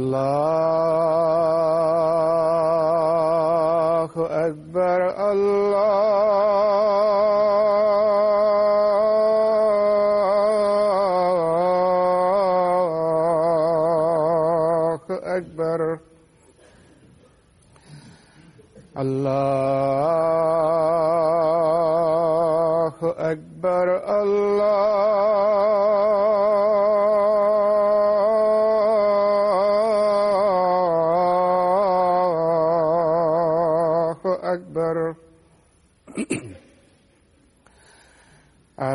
Love.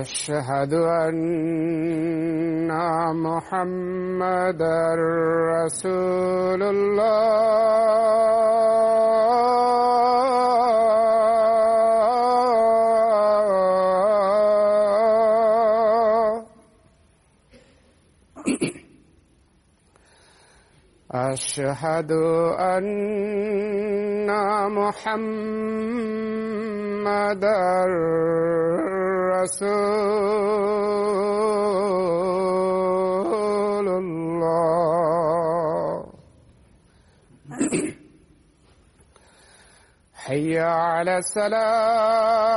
أشهد أن محمدا رسول الله. أشهد أن محمدا رسول الله. حي على السلام.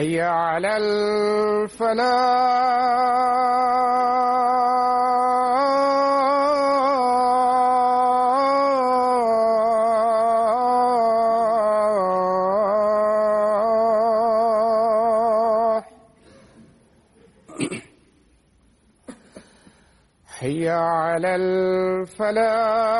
حي على الفلاح. الفلاح.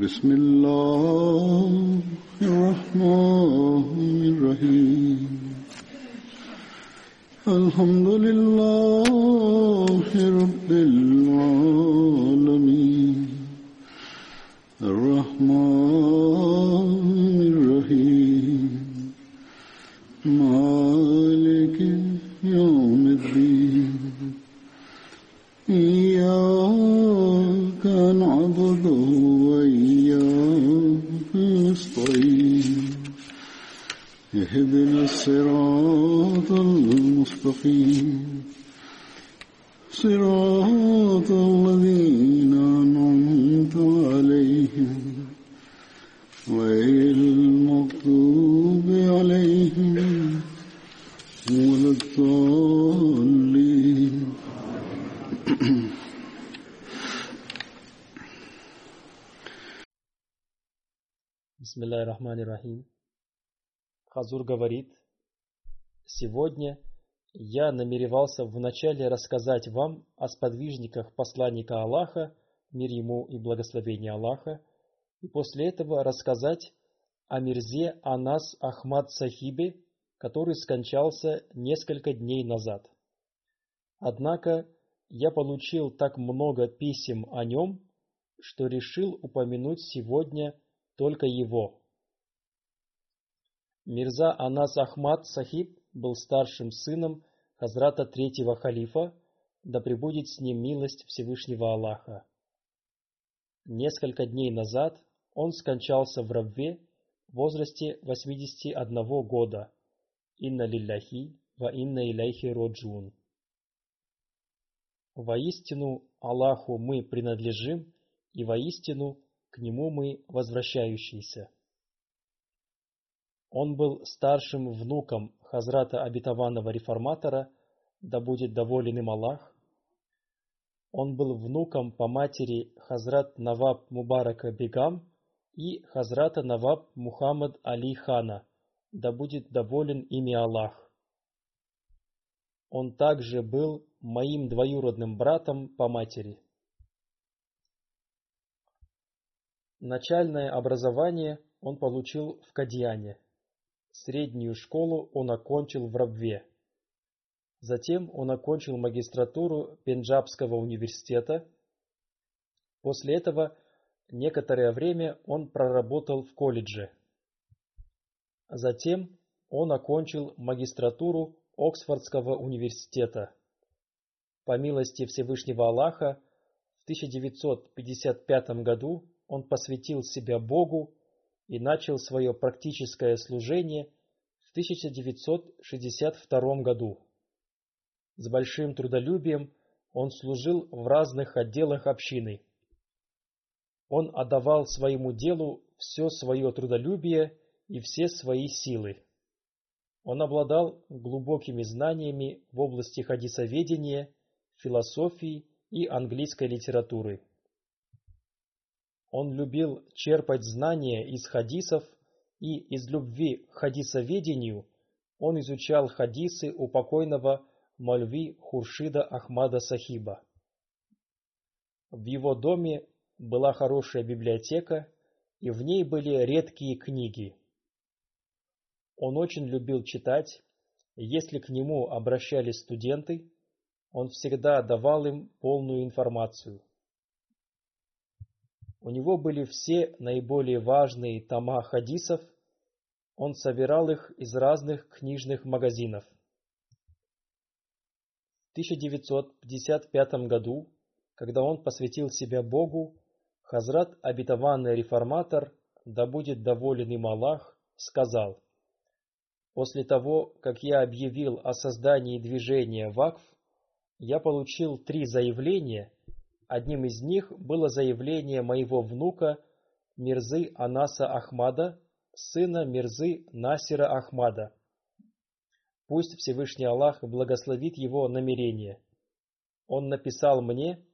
بسم الله الرحمن الرحيم الحمد لله رب العالمين اهدنا الصراط المستقيم. صراط الذين أنعمت عليهم. غير المغضوب عليهم ولا الضالين. بسم الله الرحمن الرحيم. Хазур говорит, сегодня я намеревался вначале рассказать вам о сподвижниках посланника Аллаха, мир ему и благословение Аллаха, и после этого рассказать о Мирзе Анас Ахмад Сахибе, который скончался несколько дней назад. Однако я получил так много писем о нем, что решил упомянуть сегодня только его. Мирза Анас Ахмад Сахиб был старшим сыном Хазрата третьего халифа, да пребудет с ним милость Всевышнего Аллаха. Несколько дней назад он скончался в Рабве в возрасте 81 года. Инна лилляхи ва инна иляхи роджун. Воистину Аллаху мы принадлежим, и воистину к Нему мы возвращающиеся. Он был старшим внуком Хазрата обетованного реформатора, да будет доволен им Аллах. Он был внуком по матери Хазрат Наваб Мубарака Бегам и Хазрата Наваб Мухаммад Али Хана, да будет доволен ими Аллах. Он также был моим двоюродным братом по матери. Начальное образование он получил в Кадьяне. Среднюю школу он окончил в Рабве. Затем он окончил магистратуру Пенджабского университета. После этого некоторое время он проработал в колледже. Затем он окончил магистратуру Оксфордского университета. По милости Всевышнего Аллаха, в 1955 году он посвятил себя Богу и начал свое практическое служение в 1962 году. С большим трудолюбием он служил в разных отделах общины. Он отдавал своему делу все свое трудолюбие и все свои силы. Он обладал глубокими знаниями в области хадисоведения, философии и английской литературы. Он любил черпать знания из хадисов, и из любви к хадисоведению он изучал хадисы у покойного Мальви Хуршида Ахмада Сахиба. В его доме была хорошая библиотека, и в ней были редкие книги. Он очень любил читать, если к нему обращались студенты, он всегда давал им полную информацию. У него были все наиболее важные тома хадисов, он собирал их из разных книжных магазинов. В 1955 году, когда он посвятил себя Богу, Хазрат обетованный реформатор, да будет доволен им Аллах, сказал, «После того, как я объявил о создании движения ВАКФ, я получил три заявления – Одним из них было заявление моего внука Мирзы Анаса Ахмада, сына Мирзы Насира Ахмада. Пусть Всевышний Аллах благословит его намерение. Он написал мне,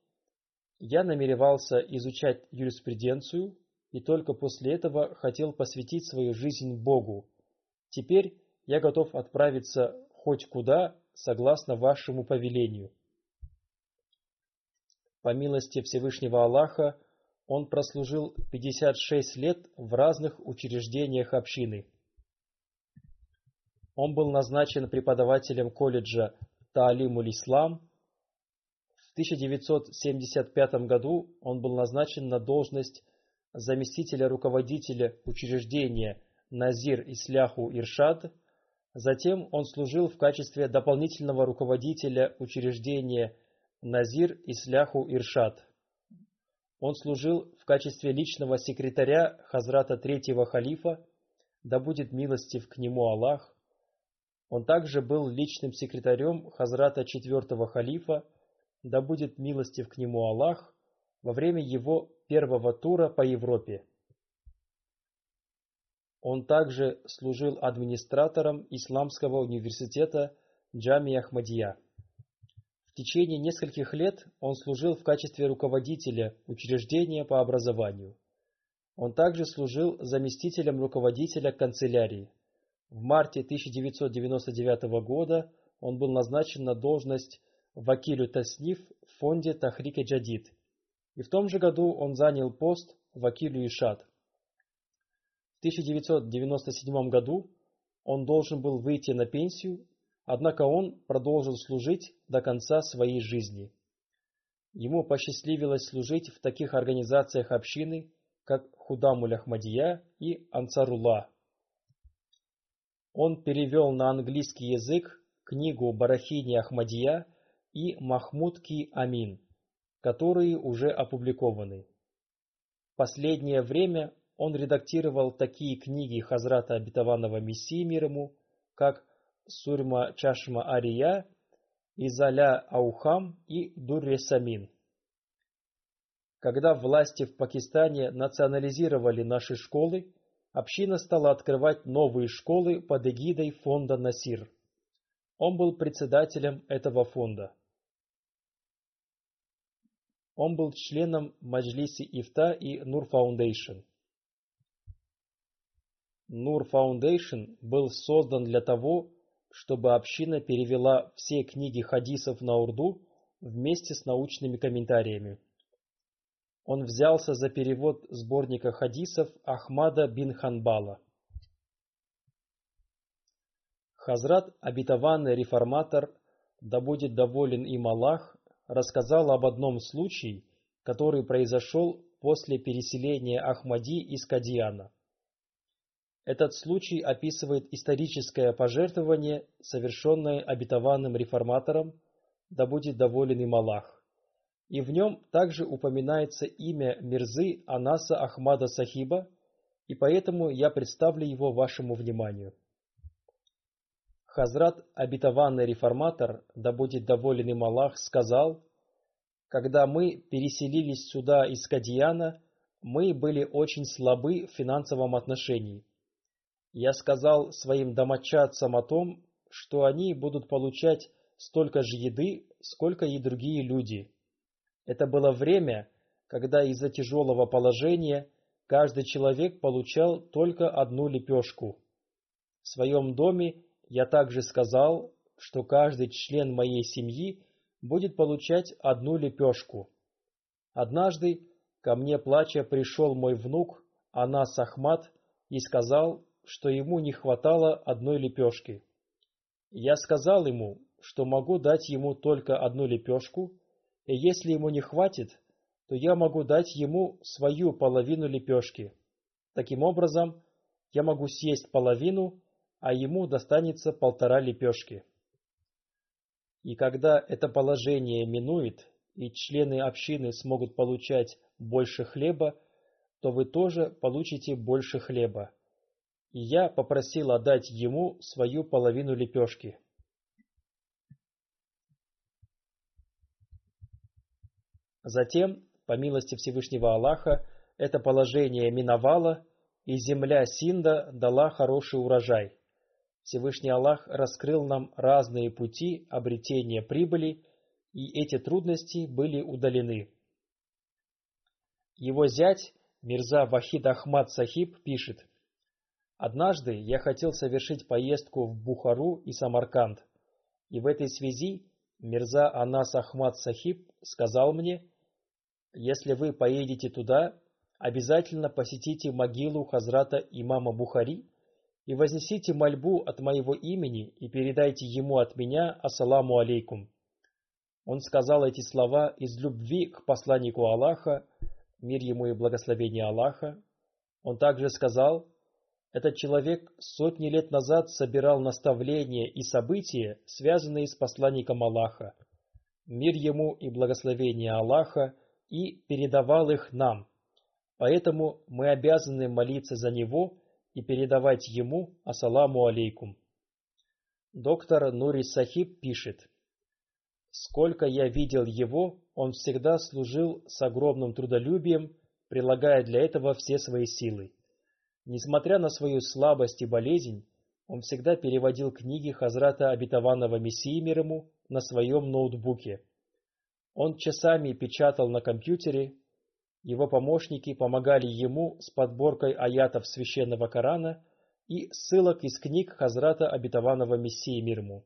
я намеревался изучать юриспруденцию и только после этого хотел посвятить свою жизнь Богу. Теперь я готов отправиться хоть куда, согласно вашему повелению. По милости Всевышнего Аллаха, он прослужил 56 лет в разных учреждениях общины. Он был назначен преподавателем колледжа Таалимуль Ислам. В 1975 году он был назначен на должность заместителя руководителя учреждения Назир Исляху Иршад. Затем он служил в качестве дополнительного руководителя учреждения Назир Исляху Иршад. Он служил в качестве личного секретаря Хазрата Третьего Халифа, да будет милостив к нему Аллах. Он также был личным секретарем Хазрата четвертого халифа, да будет милостив к нему Аллах, во время его первого тура по Европе. Он также служил администратором Исламского университета Джами Ахмадия. Течение нескольких лет он служил в качестве руководителя учреждения по образованию. Он также служил заместителем руководителя канцелярии. В марте 1999 года он был назначен на должность вакилю Тасниф в фонде Тахрике Джадид. И в том же году он занял пост вакилю Ишад. В 1997 году он должен был выйти на пенсию, однако он продолжил служить до конца своей жизни. Ему посчастливилось служить в таких организациях общины, как Худамуль Ахмадия и Ансарулла. Он перевел на английский язык книгу Барахини Ахмадия и Махмуд Ки Амин, которые уже опубликованы. В последнее время он редактировал такие книги Хазрата Обетованного Мессии мир ему, как Сурьма Чашма Ария, Изаля Аухам и Дурре Самин. Когда власти в Пакистане национализировали наши школы, община стала открывать новые школы под эгидой фонда Насир. Он был председателем этого фонда. Он был членом Маджлиси Ифта и Нур Фаундейшн. Нур Фаундейшн был создан для того, чтобы община перевела все книги хадисов на урду вместе с научными комментариями. Он взялся за перевод сборника хадисов Ахмада бин Ханбала. Хазрат, обетованный реформатор, да будет доволен им Аллах, рассказал об одном случае, который произошел после переселения Ахмади из Кадиана. Этот случай описывает историческое пожертвование, совершенное обетованным реформатором, да будет доволен им Аллах. И в нем также упоминается имя Мирзы Анаса Ахмада Сахиба, и поэтому я представлю его вашему вниманию. Хазрат, обетованный реформатор, да будет доволен им Аллах, сказал, «Когда мы переселились сюда из Кадияна, мы были очень слабы в финансовом отношении я сказал своим домочадцам о том, что они будут получать столько же еды, сколько и другие люди. Это было время, когда из-за тяжелого положения каждый человек получал только одну лепешку. В своем доме я также сказал, что каждый член моей семьи будет получать одну лепешку. Однажды ко мне плача пришел мой внук Анас Ахмат и сказал, что ему не хватало одной лепешки. Я сказал ему, что могу дать ему только одну лепешку, и если ему не хватит, то я могу дать ему свою половину лепешки. Таким образом, я могу съесть половину, а ему достанется полтора лепешки. И когда это положение минует, и члены общины смогут получать больше хлеба, то вы тоже получите больше хлеба и я попросил отдать ему свою половину лепешки. Затем, по милости Всевышнего Аллаха, это положение миновало, и земля Синда дала хороший урожай. Всевышний Аллах раскрыл нам разные пути обретения прибыли, и эти трудности были удалены. Его зять, Мирза Вахид Ахмад Сахиб, пишет – Однажды я хотел совершить поездку в Бухару и Самарканд, и в этой связи Мирза Анас Ахмад Сахиб сказал мне, если вы поедете туда, обязательно посетите могилу Хазрата имама Бухари и вознесите мольбу от моего имени и передайте ему от меня ассаламу алейкум. Он сказал эти слова из любви к посланнику Аллаха, мир ему и благословение Аллаха. Он также сказал, этот человек сотни лет назад собирал наставления и события, связанные с посланником Аллаха, мир ему и благословение Аллаха, и передавал их нам. Поэтому мы обязаны молиться за него и передавать ему ассаламу алейкум. Доктор Нури Сахиб пишет, «Сколько я видел его, он всегда служил с огромным трудолюбием, прилагая для этого все свои силы. Несмотря на свою слабость и болезнь, он всегда переводил книги Хазрата Обетованного Мессии мир ему на своем ноутбуке. Он часами печатал на компьютере, его помощники помогали ему с подборкой аятов священного Корана и ссылок из книг Хазрата Обетованного Мессии мир ему.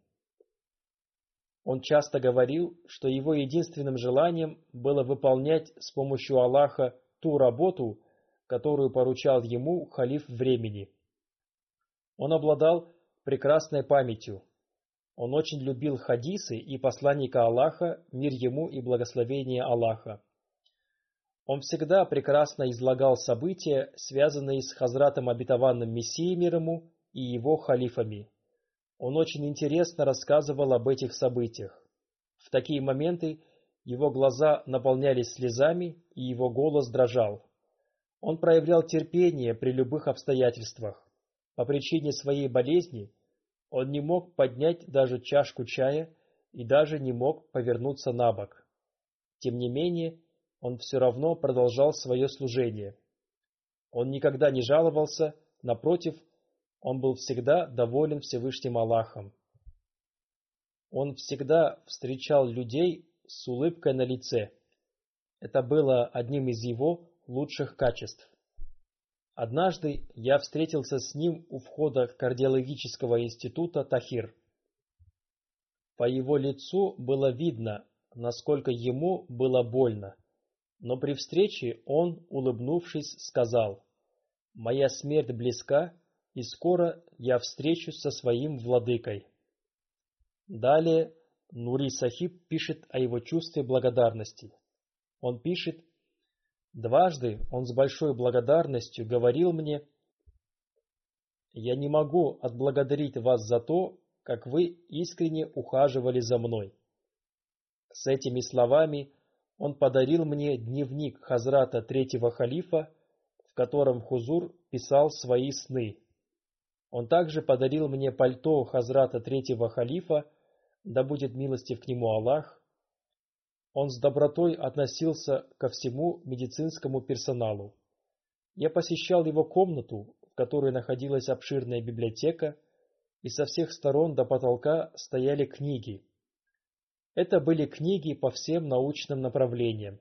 Он часто говорил, что его единственным желанием было выполнять с помощью Аллаха ту работу, которую поручал ему халиф времени. Он обладал прекрасной памятью. Он очень любил хадисы и посланника Аллаха, мир ему и благословение Аллаха. Он всегда прекрасно излагал события, связанные с Хазратом Обетованным Мессией мир ему и его халифами. Он очень интересно рассказывал об этих событиях. В такие моменты его глаза наполнялись слезами, и его голос дрожал. Он проявлял терпение при любых обстоятельствах. По причине своей болезни он не мог поднять даже чашку чая и даже не мог повернуться на бок. Тем не менее, он все равно продолжал свое служение. Он никогда не жаловался, напротив, он был всегда доволен Всевышним Аллахом. Он всегда встречал людей с улыбкой на лице. Это было одним из его лучших качеств. Однажды я встретился с ним у входа кардиологического института Тахир. По его лицу было видно, насколько ему было больно, но при встрече он, улыбнувшись, сказал, «Моя смерть близка, и скоро я встречусь со своим владыкой». Далее Нури Сахиб пишет о его чувстве благодарности. Он пишет, Дважды он с большой благодарностью говорил мне, «Я не могу отблагодарить вас за то, как вы искренне ухаживали за мной». С этими словами он подарил мне дневник Хазрата Третьего Халифа, в котором Хузур писал свои сны. Он также подарил мне пальто Хазрата Третьего Халифа, да будет милостив к нему Аллах, он с добротой относился ко всему медицинскому персоналу. Я посещал его комнату, в которой находилась обширная библиотека, и со всех сторон до потолка стояли книги. Это были книги по всем научным направлениям.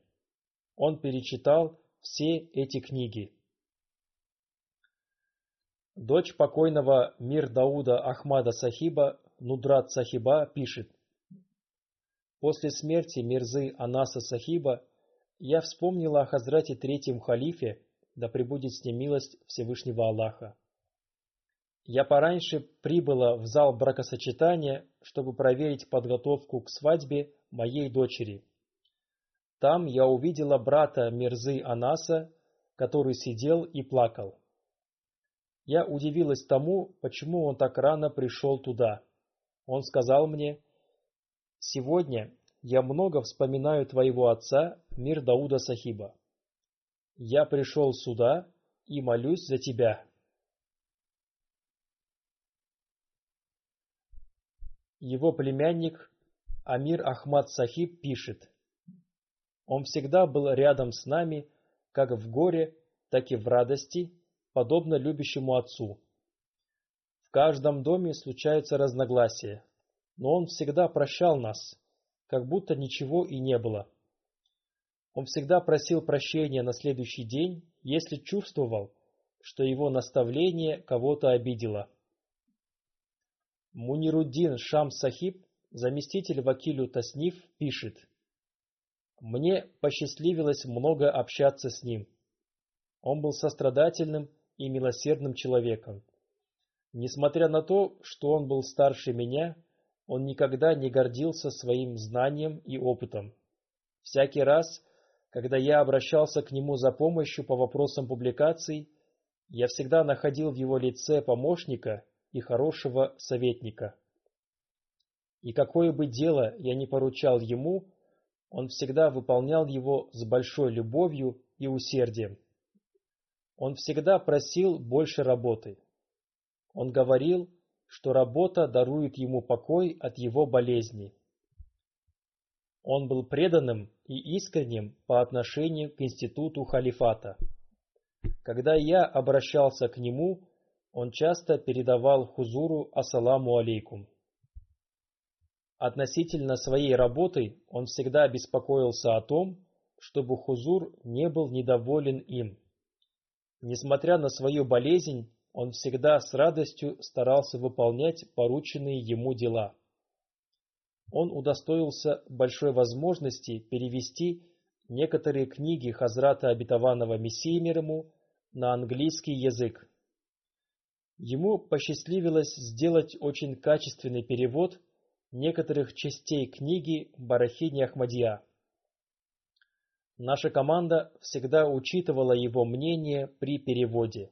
Он перечитал все эти книги. Дочь покойного Мир Дауда Ахмада Сахиба, Нудрат Сахиба, пишет. После смерти Мирзы Анаса Сахиба я вспомнила о Хазрате Третьем Халифе, да пребудет с ним милость Всевышнего Аллаха. Я пораньше прибыла в зал бракосочетания, чтобы проверить подготовку к свадьбе моей дочери. Там я увидела брата Мирзы Анаса, который сидел и плакал. Я удивилась тому, почему он так рано пришел туда. Он сказал мне, Сегодня я много вспоминаю твоего отца, мир Дауда Сахиба. Я пришел сюда и молюсь за тебя. Его племянник Амир Ахмад Сахиб пишет, «Он всегда был рядом с нами, как в горе, так и в радости, подобно любящему отцу. В каждом доме случаются разногласия, но он всегда прощал нас, как будто ничего и не было. Он всегда просил прощения на следующий день, если чувствовал, что его наставление кого-то обидело. Мунируддин Шам Сахиб, заместитель вакилю Тасниф, пишет «Мне посчастливилось много общаться с ним. Он был сострадательным и милосердным человеком. Несмотря на то, что он был старше меня, он никогда не гордился своим знанием и опытом. Всякий раз, когда я обращался к нему за помощью по вопросам публикаций, я всегда находил в его лице помощника и хорошего советника. И какое бы дело я ни поручал ему, он всегда выполнял его с большой любовью и усердием. Он всегда просил больше работы. Он говорил, что работа дарует ему покой от его болезни. Он был преданным и искренним по отношению к институту халифата. Когда я обращался к нему, он часто передавал Хузуру «Ассаламу алейкум». Относительно своей работы он всегда беспокоился о том, чтобы Хузур не был недоволен им. Несмотря на свою болезнь, он всегда с радостью старался выполнять порученные ему дела. Он удостоился большой возможности перевести некоторые книги Хазрата Обетованного Мессии мир ему на английский язык. Ему посчастливилось сделать очень качественный перевод некоторых частей книги Барахини Ахмадия. Наша команда всегда учитывала его мнение при переводе.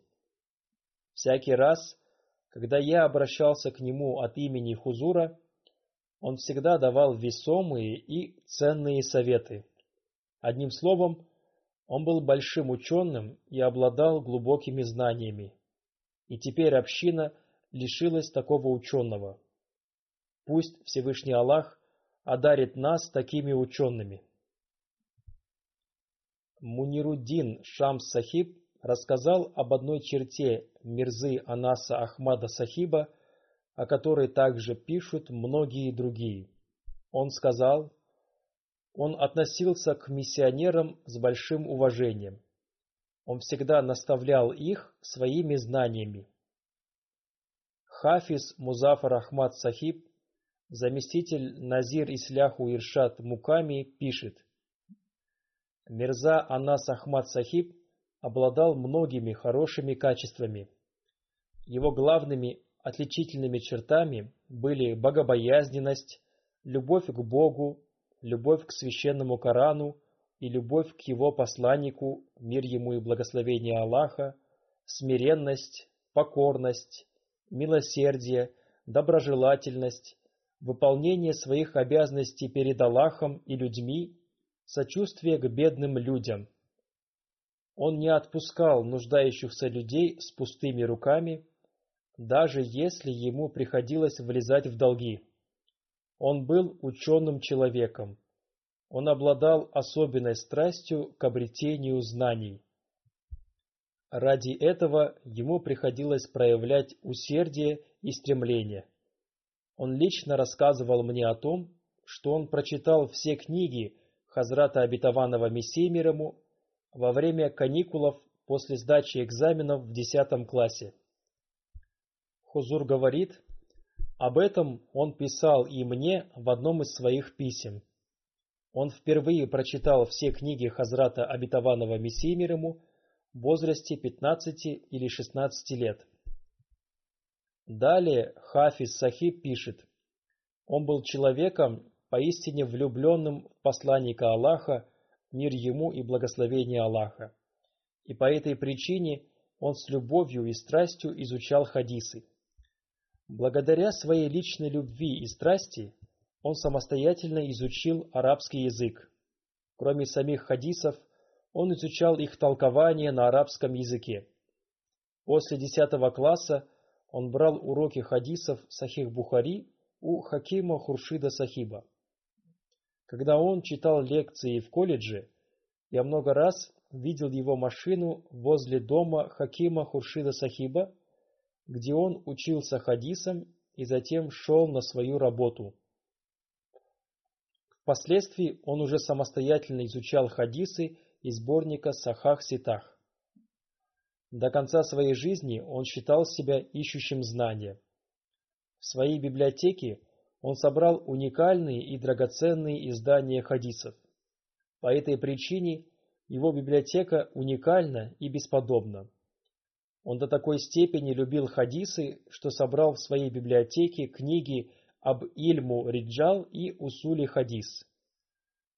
Всякий раз, когда я обращался к нему от имени Хузура, он всегда давал весомые и ценные советы. Одним словом, он был большим ученым и обладал глубокими знаниями. И теперь община лишилась такого ученого. Пусть Всевышний Аллах одарит нас такими учеными. Мунируддин Шамс Сахиб рассказал об одной черте Мирзы Анаса Ахмада Сахиба, о которой также пишут многие другие. Он сказал, он относился к миссионерам с большим уважением. Он всегда наставлял их своими знаниями. Хафиз Музафар Ахмад Сахиб, заместитель Назир Исляху Иршат Муками, пишет – Мирза Анас Ахмад Сахиб обладал многими хорошими качествами. Его главными отличительными чертами были богобоязненность, любовь к Богу, любовь к священному Корану и любовь к его посланнику, мир ему и благословение Аллаха, смиренность, покорность, милосердие, доброжелательность, выполнение своих обязанностей перед Аллахом и людьми сочувствие к бедным людям. Он не отпускал нуждающихся людей с пустыми руками, даже если ему приходилось влезать в долги. Он был ученым человеком. Он обладал особенной страстью к обретению знаний. Ради этого ему приходилось проявлять усердие и стремление. Он лично рассказывал мне о том, что он прочитал все книги, Хазрата Обетованного Мессии мир ему во время каникулов после сдачи экзаменов в 10 классе. Хузур говорит, об этом он писал и мне в одном из своих писем. Он впервые прочитал все книги Хазрата Обетованного Мессии мир ему в возрасте 15 или 16 лет. Далее Хафиз Сахиб пишет, он был человеком, поистине влюбленным в посланника Аллаха, мир ему и благословение Аллаха. И по этой причине он с любовью и страстью изучал хадисы. Благодаря своей личной любви и страсти он самостоятельно изучил арабский язык. Кроме самих хадисов, он изучал их толкование на арабском языке. После 10 класса он брал уроки хадисов Сахих Бухари у Хакима Хуршида Сахиба. Когда он читал лекции в колледже, я много раз видел его машину возле дома Хакима Хуршида Сахиба, где он учился хадисам и затем шел на свою работу. Впоследствии он уже самостоятельно изучал хадисы из сборника Сахах Ситах. До конца своей жизни он считал себя ищущим знания. В своей библиотеке он собрал уникальные и драгоценные издания хадисов. По этой причине его библиотека уникальна и бесподобна. Он до такой степени любил хадисы, что собрал в своей библиотеке книги об Ильму Риджал и Усули Хадис.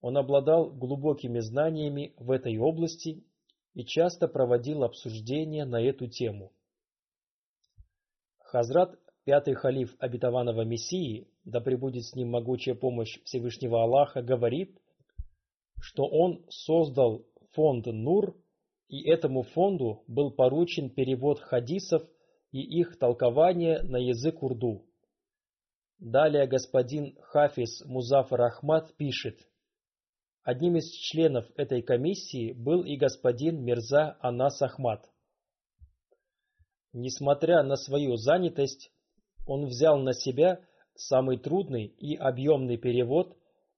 Он обладал глубокими знаниями в этой области и часто проводил обсуждения на эту тему. Хазрат Пятый халиф обетованного Мессии, да пребудет с ним могучая помощь Всевышнего Аллаха, говорит, что он создал фонд Нур, и этому фонду был поручен перевод хадисов и их толкование на язык урду. Далее господин Хафиз Музафар Ахмад пишет, Одним из членов этой комиссии был и господин Мирза Анас Ахмад. Несмотря на свою занятость, он взял на себя самый трудный и объемный перевод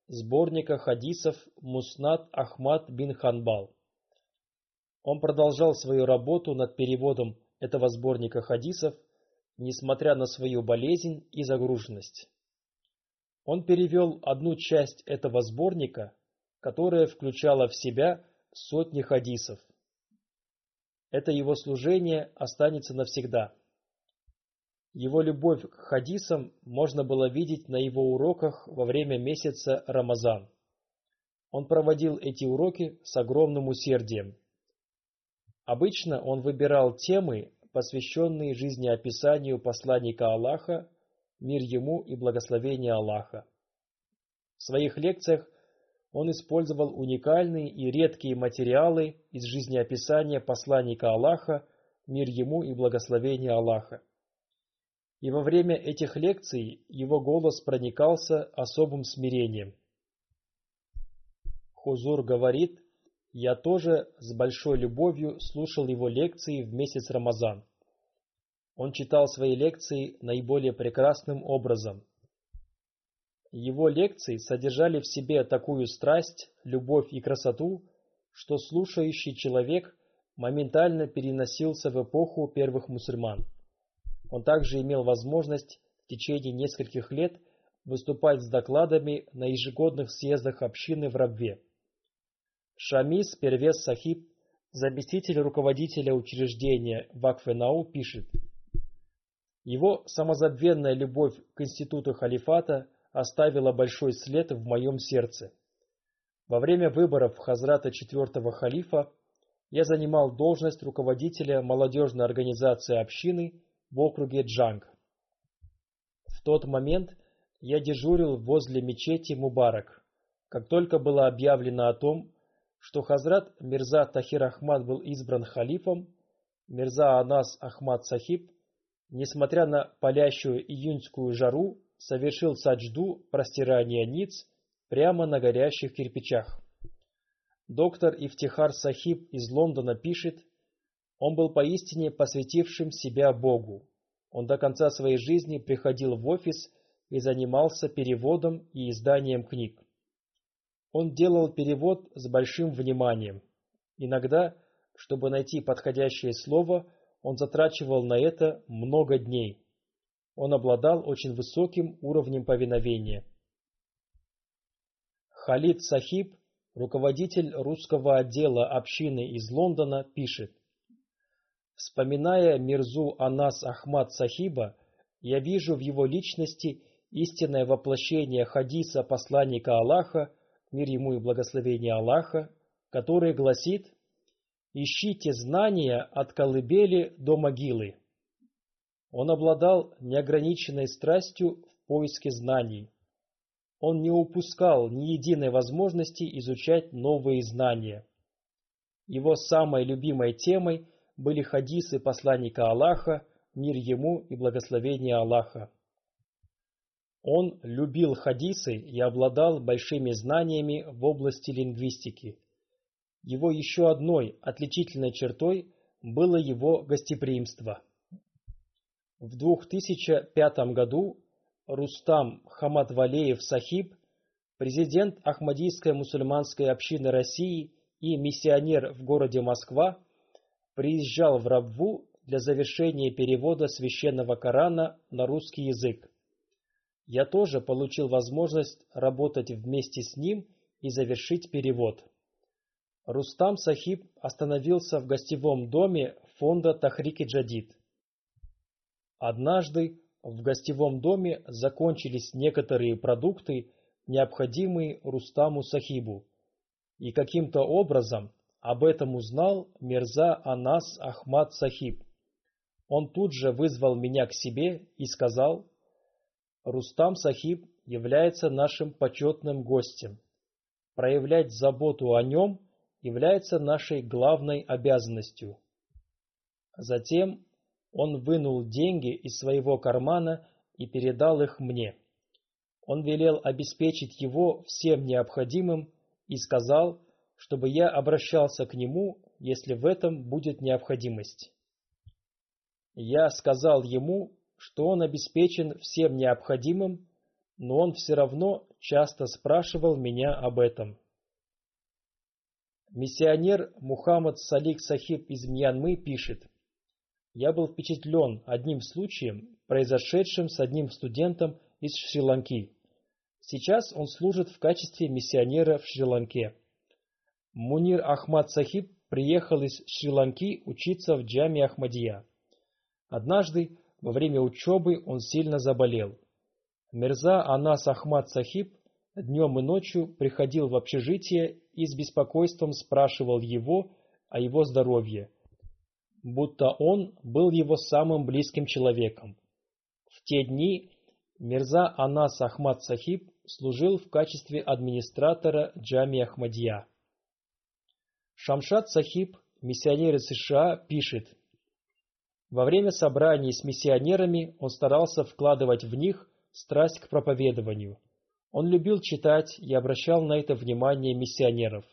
сборника хадисов Муснат Ахмад бин Ханбал. Он продолжал свою работу над переводом этого сборника хадисов, несмотря на свою болезнь и загруженность. Он перевел одну часть этого сборника, которая включала в себя сотни хадисов. Это его служение останется навсегда. Его любовь к хадисам можно было видеть на его уроках во время месяца Рамазан. Он проводил эти уроки с огромным усердием. Обычно он выбирал темы, посвященные жизнеописанию посланника Аллаха, мир ему и благословение Аллаха. В своих лекциях он использовал уникальные и редкие материалы из жизнеописания посланника Аллаха, мир ему и благословение Аллаха. И во время этих лекций его голос проникался особым смирением. Хузур говорит, я тоже с большой любовью слушал его лекции в месяц Рамазан. Он читал свои лекции наиболее прекрасным образом – его лекции содержали в себе такую страсть, любовь и красоту, что слушающий человек моментально переносился в эпоху первых мусульман. Он также имел возможность в течение нескольких лет выступать с докладами на ежегодных съездах общины в Рабве. Шамис Первес Сахиб, заместитель руководителя учреждения Вакфенау, пишет, его самозабвенная любовь к институту халифата – оставила большой след в моем сердце. Во время выборов Хазрата четвертого халифа я занимал должность руководителя молодежной организации общины в округе Джанг. В тот момент я дежурил возле мечети Мубарак. Как только было объявлено о том, что Хазрат Мирза Тахир Ахмад был избран халифом, Мирза Анас Ахмад Сахиб, несмотря на палящую июньскую жару, совершил саджду простирания ниц прямо на горящих кирпичах. Доктор Ифтихар Сахиб из Лондона пишет, он был поистине посвятившим себя Богу. Он до конца своей жизни приходил в офис и занимался переводом и изданием книг. Он делал перевод с большим вниманием. Иногда, чтобы найти подходящее слово, он затрачивал на это много дней. Он обладал очень высоким уровнем повиновения. Халид Сахиб, руководитель русского отдела общины из Лондона, пишет. Вспоминая Мирзу Анас Ахмад Сахиба, я вижу в его личности истинное воплощение хадиса посланника Аллаха, мир ему и благословение Аллаха, который гласит «Ищите знания от колыбели до могилы». Он обладал неограниченной страстью в поиске знаний. Он не упускал ни единой возможности изучать новые знания. Его самой любимой темой были хадисы посланника Аллаха, мир ему и благословение Аллаха. Он любил хадисы и обладал большими знаниями в области лингвистики. Его еще одной отличительной чертой было его гостеприимство. В 2005 году Рустам Хамадвалеев Сахиб, президент Ахмадийской мусульманской общины России и миссионер в городе Москва, приезжал в Рабву для завершения перевода священного Корана на русский язык. Я тоже получил возможность работать вместе с ним и завершить перевод. Рустам Сахиб остановился в гостевом доме фонда Тахрики Джадид. Однажды в гостевом доме закончились некоторые продукты, необходимые Рустаму Сахибу, и каким-то образом об этом узнал Мирза Анас Ахмад Сахиб. Он тут же вызвал меня к себе и сказал, «Рустам Сахиб является нашим почетным гостем. Проявлять заботу о нем является нашей главной обязанностью». Затем он вынул деньги из своего кармана и передал их мне. Он велел обеспечить его всем необходимым и сказал, чтобы я обращался к нему, если в этом будет необходимость. Я сказал ему, что он обеспечен всем необходимым, но он все равно часто спрашивал меня об этом. Миссионер Мухаммад Салик Сахиб из Мьянмы пишет, «Я был впечатлен одним случаем, произошедшим с одним студентом из Шри-Ланки. Сейчас он служит в качестве миссионера в Шри-Ланке. Мунир Ахмад Сахиб приехал из Шри-Ланки учиться в Джами Ахмадия. Однажды, во время учебы, он сильно заболел. Мирза Анас Ахмад Сахиб днем и ночью приходил в общежитие и с беспокойством спрашивал его о его здоровье, будто он был его самым близким человеком. В те дни Мирза Анас Ахмад Сахиб служил в качестве администратора Джами Ахмадия. Шамшат Сахиб, миссионер из США, пишет, «Во время собраний с миссионерами он старался вкладывать в них страсть к проповедованию – он любил читать и обращал на это внимание миссионеров.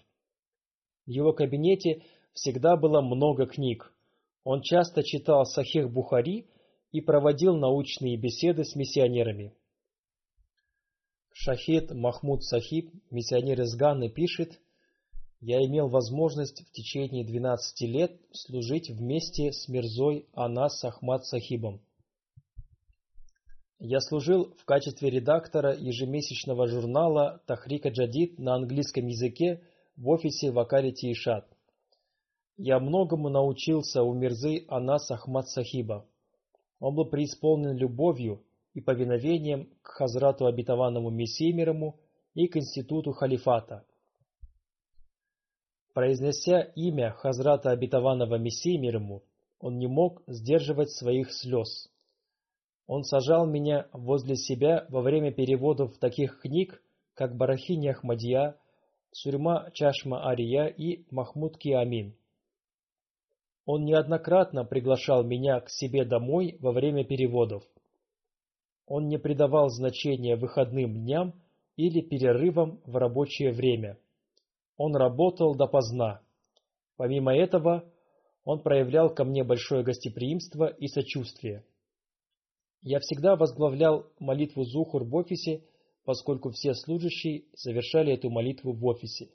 В его кабинете всегда было много книг. Он часто читал Сахих Бухари и проводил научные беседы с миссионерами. Шахид Махмуд Сахиб, миссионер из Ганны, пишет, «Я имел возможность в течение 12 лет служить вместе с Мирзой Анас Ахмад Сахибом. Я служил в качестве редактора ежемесячного журнала «Тахрика Джадид» на английском языке в офисе Вакарити Ишат. Я многому научился у Мирзы Анас Ахмад Сахиба. Он был преисполнен любовью и повиновением к Хазрату Обетованному Мессии мирому и к институту халифата. Произнеся имя Хазрата Обетованного Мессии мирому, он не мог сдерживать своих слез. Он сажал меня возле себя во время переводов таких книг, как Барахини Ахмадия, Сурьма Чашма Ария и Махмуд Киамин. Он неоднократно приглашал меня к себе домой во время переводов. Он не придавал значения выходным дням или перерывам в рабочее время. Он работал допоздна. Помимо этого, он проявлял ко мне большое гостеприимство и сочувствие. Я всегда возглавлял молитву Зухур в офисе, поскольку все служащие совершали эту молитву в офисе.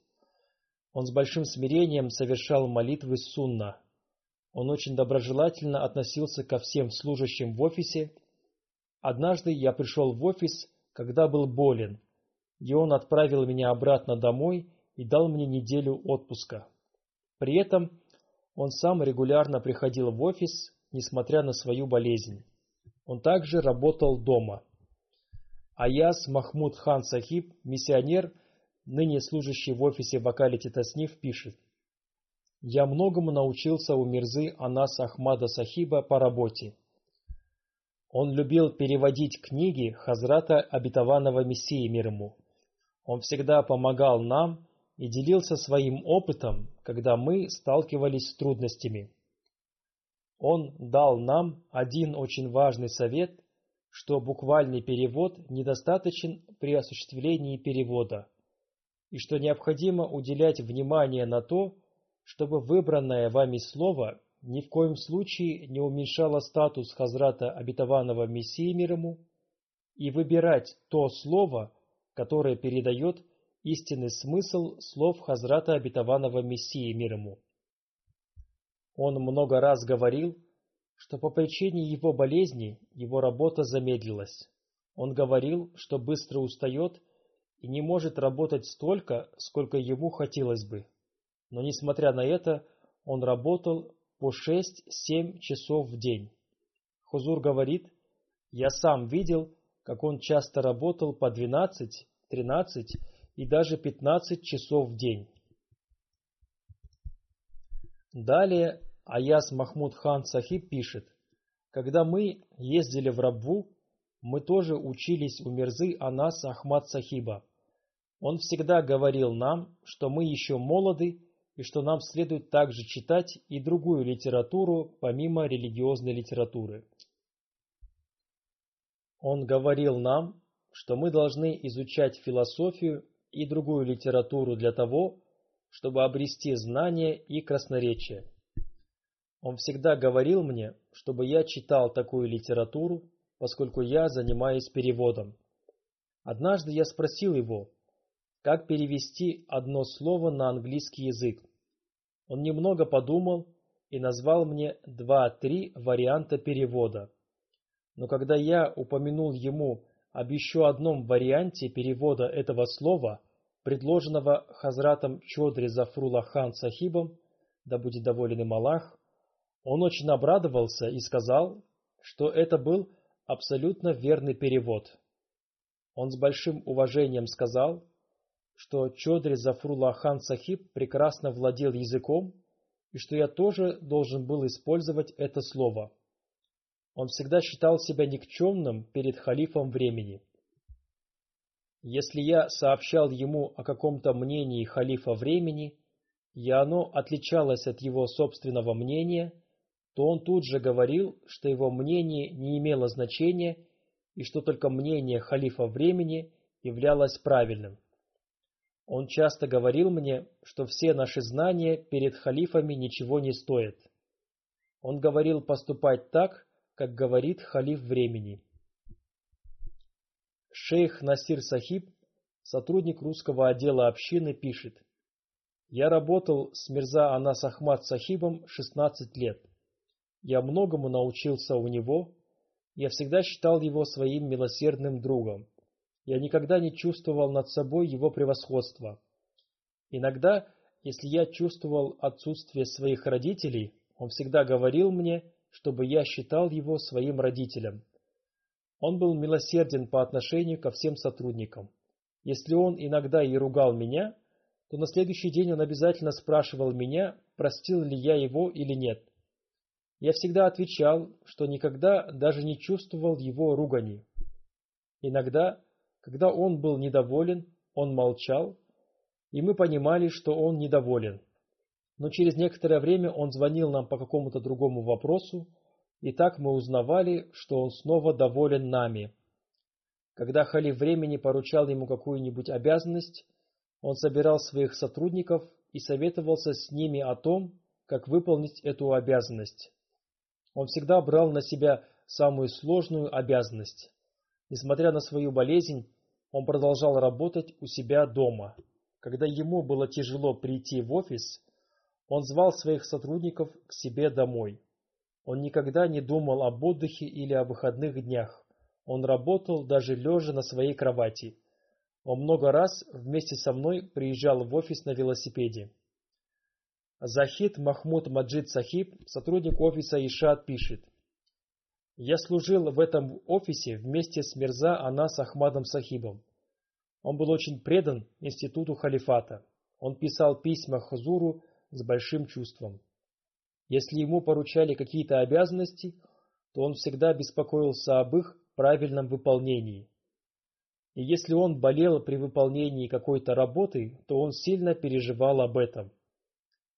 Он с большим смирением совершал молитвы сунна. Он очень доброжелательно относился ко всем служащим в офисе. Однажды я пришел в офис, когда был болен, и он отправил меня обратно домой и дал мне неделю отпуска. При этом он сам регулярно приходил в офис, несмотря на свою болезнь. Он также работал дома. Аяс Махмуд Хан Сахиб, миссионер, ныне служащий в офисе Вакалити Тасниф, пишет. «Я многому научился у Мирзы Анас Ахмада Сахиба по работе. Он любил переводить книги Хазрата Обетованного Мессии мир ему. Он всегда помогал нам и делился своим опытом, когда мы сталкивались с трудностями. Он дал нам один очень важный совет, что буквальный перевод недостаточен при осуществлении перевода, и что необходимо уделять внимание на то, чтобы выбранное вами слово ни в коем случае не уменьшало статус Хазрата Обетованного Мессии мир ему, и выбирать то слово, которое передает истинный смысл слов Хазрата Обетованного Мессии мир ему. Он много раз говорил, что по причине его болезни его работа замедлилась. Он говорил, что быстро устает и не может работать столько, сколько ему хотелось бы. Но несмотря на это, он работал по 6-7 часов в день. Хузур говорит, я сам видел, как он часто работал по 12, 13 и даже 15 часов в день. Далее Аяс Махмуд Хан Сахиб пишет, «Когда мы ездили в Рабву, мы тоже учились у Мирзы Анас Ахмад Сахиба. Он всегда говорил нам, что мы еще молоды и что нам следует также читать и другую литературу, помимо религиозной литературы. Он говорил нам, что мы должны изучать философию и другую литературу для того, чтобы обрести знание и красноречие. Он всегда говорил мне, чтобы я читал такую литературу, поскольку я занимаюсь переводом. Однажды я спросил его, как перевести одно слово на английский язык. Он немного подумал и назвал мне два-три варианта перевода. Но когда я упомянул ему об еще одном варианте перевода этого слова, предложенного Хазратом Чодри Зафрула хан Сахибом, да будет доволен им Аллах, он очень обрадовался и сказал, что это был абсолютно верный перевод. Он с большим уважением сказал, что Чодри Зафрула хан Сахиб прекрасно владел языком и что я тоже должен был использовать это слово. Он всегда считал себя никчемным перед халифом времени. Если я сообщал ему о каком-то мнении халифа времени, и оно отличалось от его собственного мнения, то он тут же говорил, что его мнение не имело значения и что только мнение халифа времени являлось правильным. Он часто говорил мне, что все наши знания перед халифами ничего не стоят. Он говорил поступать так, как говорит халиф времени. Шейх Насир Сахиб, сотрудник русского отдела общины, пишет. Я работал с Мирза Анас Ахмад Сахибом 16 лет. Я многому научился у него. Я всегда считал его своим милосердным другом. Я никогда не чувствовал над собой его превосходства. Иногда, если я чувствовал отсутствие своих родителей, он всегда говорил мне, чтобы я считал его своим родителем. Он был милосерден по отношению ко всем сотрудникам. Если он иногда и ругал меня, то на следующий день он обязательно спрашивал меня, простил ли я его или нет. Я всегда отвечал, что никогда даже не чувствовал его ругани. Иногда, когда он был недоволен, он молчал, и мы понимали, что он недоволен но через некоторое время он звонил нам по какому-то другому вопросу, и так мы узнавали, что он снова доволен нами. Когда халиф времени поручал ему какую-нибудь обязанность, он собирал своих сотрудников и советовался с ними о том, как выполнить эту обязанность. Он всегда брал на себя самую сложную обязанность. Несмотря на свою болезнь, он продолжал работать у себя дома. Когда ему было тяжело прийти в офис, он звал своих сотрудников к себе домой. Он никогда не думал об отдыхе или о выходных днях. Он работал даже лежа на своей кровати. Он много раз вместе со мной приезжал в офис на велосипеде. Захид Махмуд Маджид Сахиб, сотрудник офиса Ишат, пишет. Я служил в этом офисе вместе с Мирза Анас Ахмадом Сахибом. Он был очень предан институту халифата. Он писал письма Хазуру с большим чувством. Если ему поручали какие-то обязанности, то он всегда беспокоился об их правильном выполнении. И если он болел при выполнении какой-то работы, то он сильно переживал об этом.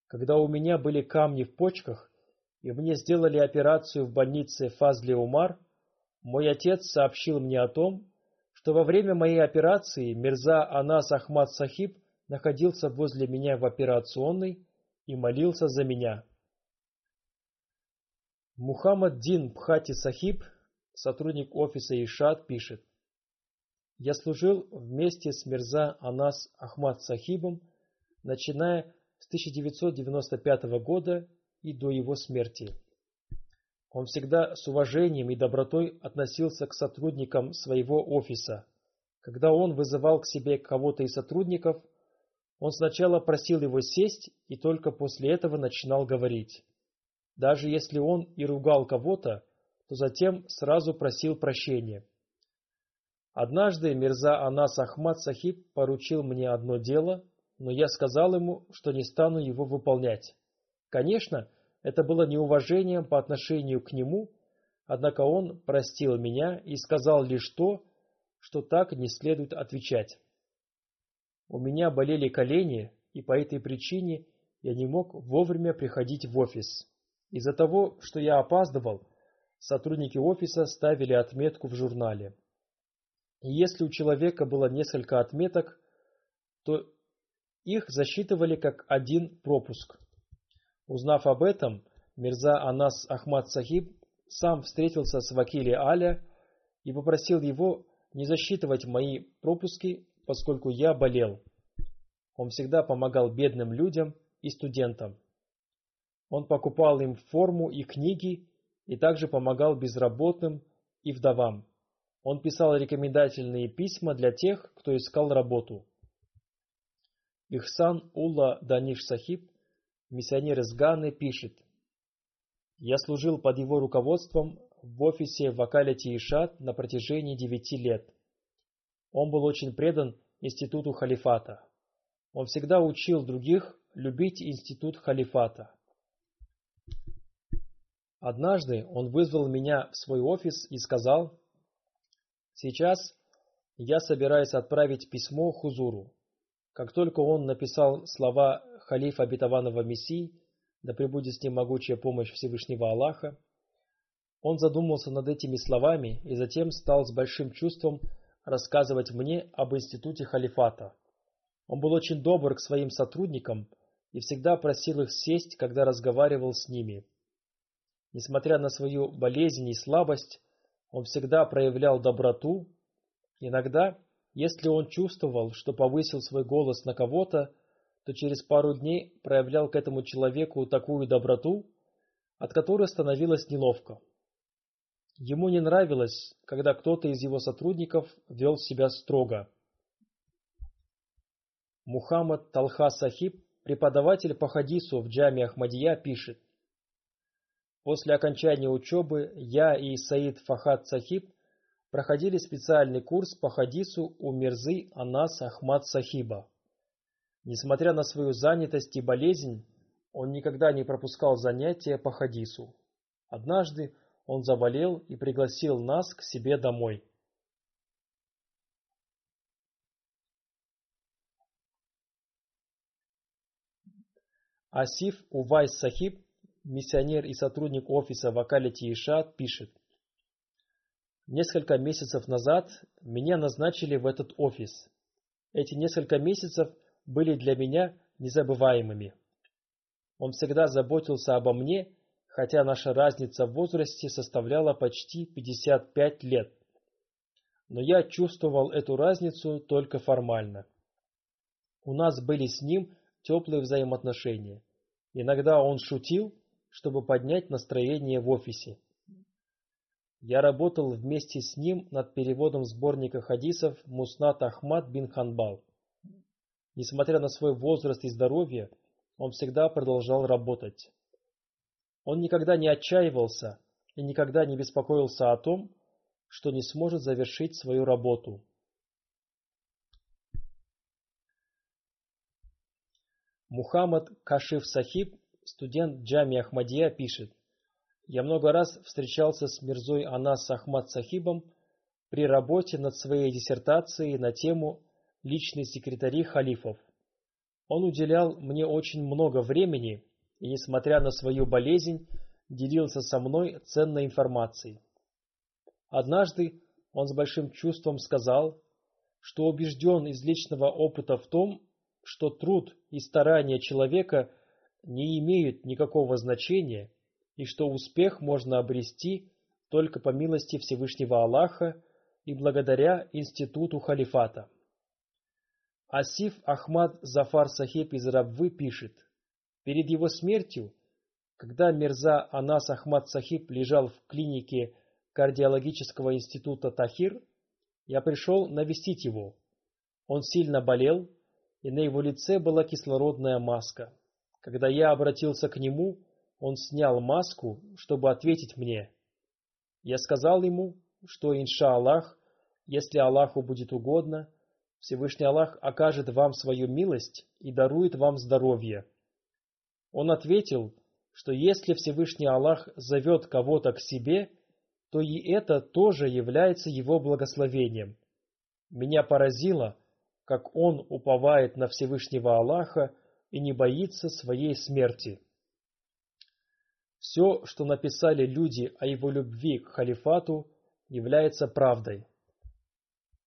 Когда у меня были камни в почках, и мне сделали операцию в больнице Фазли Умар, мой отец сообщил мне о том, что во время моей операции Мирза Анас Ахмад Сахиб находился возле меня в операционной и молился за меня. Мухаммад Дин Бхати Сахиб, сотрудник офиса Ишат, пишет. Я служил вместе с Мирза Анас Ахмад Сахибом, начиная с 1995 года и до его смерти. Он всегда с уважением и добротой относился к сотрудникам своего офиса. Когда он вызывал к себе кого-то из сотрудников – он сначала просил его сесть и только после этого начинал говорить. Даже если он и ругал кого-то, то затем сразу просил прощения. Однажды Мирза Анас Ахмад Сахиб поручил мне одно дело, но я сказал ему, что не стану его выполнять. Конечно, это было неуважением по отношению к нему, однако он простил меня и сказал лишь то, что так не следует отвечать. У меня болели колени, и по этой причине я не мог вовремя приходить в офис. Из-за того, что я опаздывал, сотрудники офиса ставили отметку в журнале. И если у человека было несколько отметок, то их засчитывали как один пропуск. Узнав об этом, Мирза Анас Ахмад Сахиб сам встретился с Вакили Аля и попросил его не засчитывать мои пропуски, поскольку я болел. Он всегда помогал бедным людям и студентам. Он покупал им форму и книги и также помогал безработным и вдовам. Он писал рекомендательные письма для тех, кто искал работу. Ихсан Улла Даниш Сахиб, миссионер из Ганы, пишет. Я служил под его руководством в офисе в Акалете Ишат на протяжении девяти лет. Он был очень предан институту халифата. Он всегда учил других любить институт халифата. Однажды он вызвал меня в свой офис и сказал, «Сейчас я собираюсь отправить письмо Хузуру. Как только он написал слова халифа обетованного Мессии, да пребудет с ним могучая помощь Всевышнего Аллаха, он задумался над этими словами и затем стал с большим чувством рассказывать мне об институте халифата. Он был очень добр к своим сотрудникам и всегда просил их сесть, когда разговаривал с ними. Несмотря на свою болезнь и слабость, он всегда проявлял доброту. Иногда, если он чувствовал, что повысил свой голос на кого-то, то через пару дней проявлял к этому человеку такую доброту, от которой становилось неловко. Ему не нравилось, когда кто-то из его сотрудников вел себя строго. Мухаммад Талха Сахиб, преподаватель по хадису в джаме Ахмадия, пишет. После окончания учебы я и Саид Фахад Сахиб проходили специальный курс по хадису у Мирзы Анас Ахмад Сахиба. Несмотря на свою занятость и болезнь, он никогда не пропускал занятия по хадису. Однажды он заболел и пригласил нас к себе домой. Асиф Увайс Сахиб, миссионер и сотрудник офиса в Акалите Ишат, пишет. Несколько месяцев назад меня назначили в этот офис. Эти несколько месяцев – были для меня незабываемыми. Он всегда заботился обо мне, хотя наша разница в возрасте составляла почти 55 лет. Но я чувствовал эту разницу только формально. У нас были с ним теплые взаимоотношения. Иногда он шутил, чтобы поднять настроение в офисе. Я работал вместе с ним над переводом сборника хадисов Муснат Ахмад бин Ханбал. Несмотря на свой возраст и здоровье, он всегда продолжал работать. Он никогда не отчаивался и никогда не беспокоился о том, что не сможет завершить свою работу. Мухаммад Кашиф Сахиб, студент Джами Ахмадия, пишет, «Я много раз встречался с Мирзой Анас Ахмад Сахибом при работе над своей диссертацией на тему личные секретари халифов. Он уделял мне очень много времени и, несмотря на свою болезнь, делился со мной ценной информацией. Однажды он с большим чувством сказал, что убежден из личного опыта в том, что труд и старания человека не имеют никакого значения и что успех можно обрести только по милости Всевышнего Аллаха и благодаря институту халифата. Асиф Ахмад Зафар Сахиб из Рабвы пишет, перед его смертью, когда Мирза Анас Ахмад Сахиб лежал в клинике кардиологического института Тахир, я пришел навестить его. Он сильно болел, и на его лице была кислородная маска. Когда я обратился к нему, он снял маску, чтобы ответить мне. Я сказал ему, что, инша Аллах, если Аллаху будет угодно, Всевышний Аллах окажет вам свою милость и дарует вам здоровье. Он ответил, что если Всевышний Аллах зовет кого-то к себе, то и это тоже является его благословением. Меня поразило, как он уповает на Всевышнего Аллаха, и не боится своей смерти. Все, что написали люди о его любви к халифату, является правдой.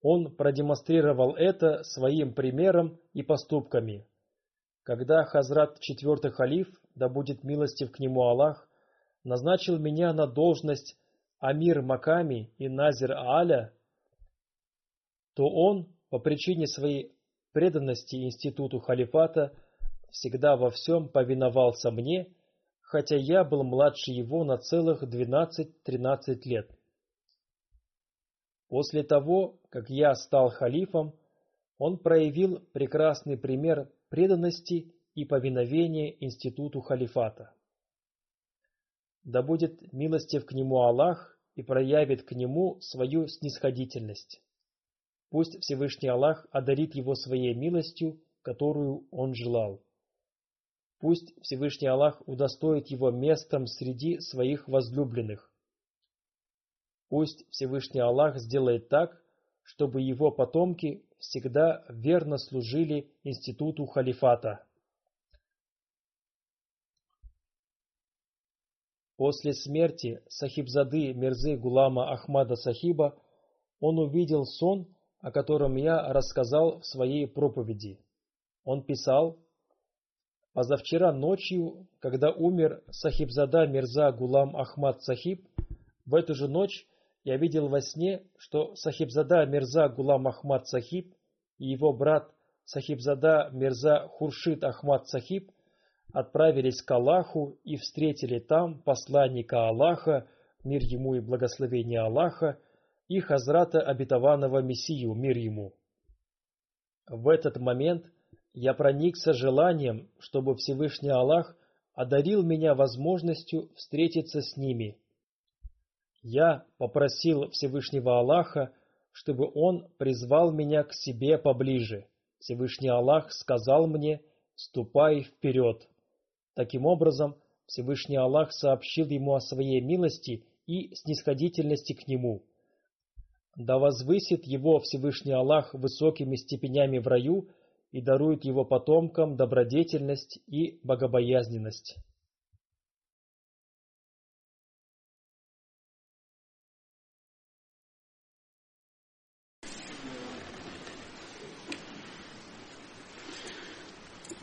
Он продемонстрировал это своим примером и поступками. Когда Хазрат IV халиф, да будет милостив к нему Аллах, назначил меня на должность Амир Маками и Назир Аля, то он, по причине своей преданности институту халифата, всегда во всем повиновался мне, хотя я был младше его на целых 12-13 лет. После того, как я стал халифом, он проявил прекрасный пример преданности и повиновения институту халифата. Да будет милостив к нему Аллах и проявит к нему свою снисходительность. Пусть Всевышний Аллах одарит его своей милостью, которую он желал. Пусть Всевышний Аллах удостоит его местом среди своих возлюбленных. Пусть Всевышний Аллах сделает так, чтобы его потомки всегда верно служили институту халифата. После смерти Сахибзады Мирзы Гулама Ахмада Сахиба он увидел сон, о котором я рассказал в своей проповеди. Он писал, «Позавчера ночью, когда умер Сахибзада Мирза Гулам Ахмад Сахиб, в эту же ночь я видел во сне, что Сахибзада Мирза Гулам Ахмад Сахиб и его брат Сахибзада Мирза Хуршид Ахмад Сахиб отправились к Аллаху и встретили там посланника Аллаха, мир ему и благословение Аллаха, и Хазрата Обетованного Мессию, мир ему. В этот момент я проникся желанием, чтобы Всевышний Аллах одарил меня возможностью встретиться с ними. Я попросил Всевышнего Аллаха, чтобы Он призвал меня к себе поближе. Всевышний Аллах сказал мне «Ступай вперед». Таким образом, Всевышний Аллах сообщил ему о своей милости и снисходительности к нему. Да возвысит его Всевышний Аллах высокими степенями в раю и дарует его потомкам добродетельность и богобоязненность.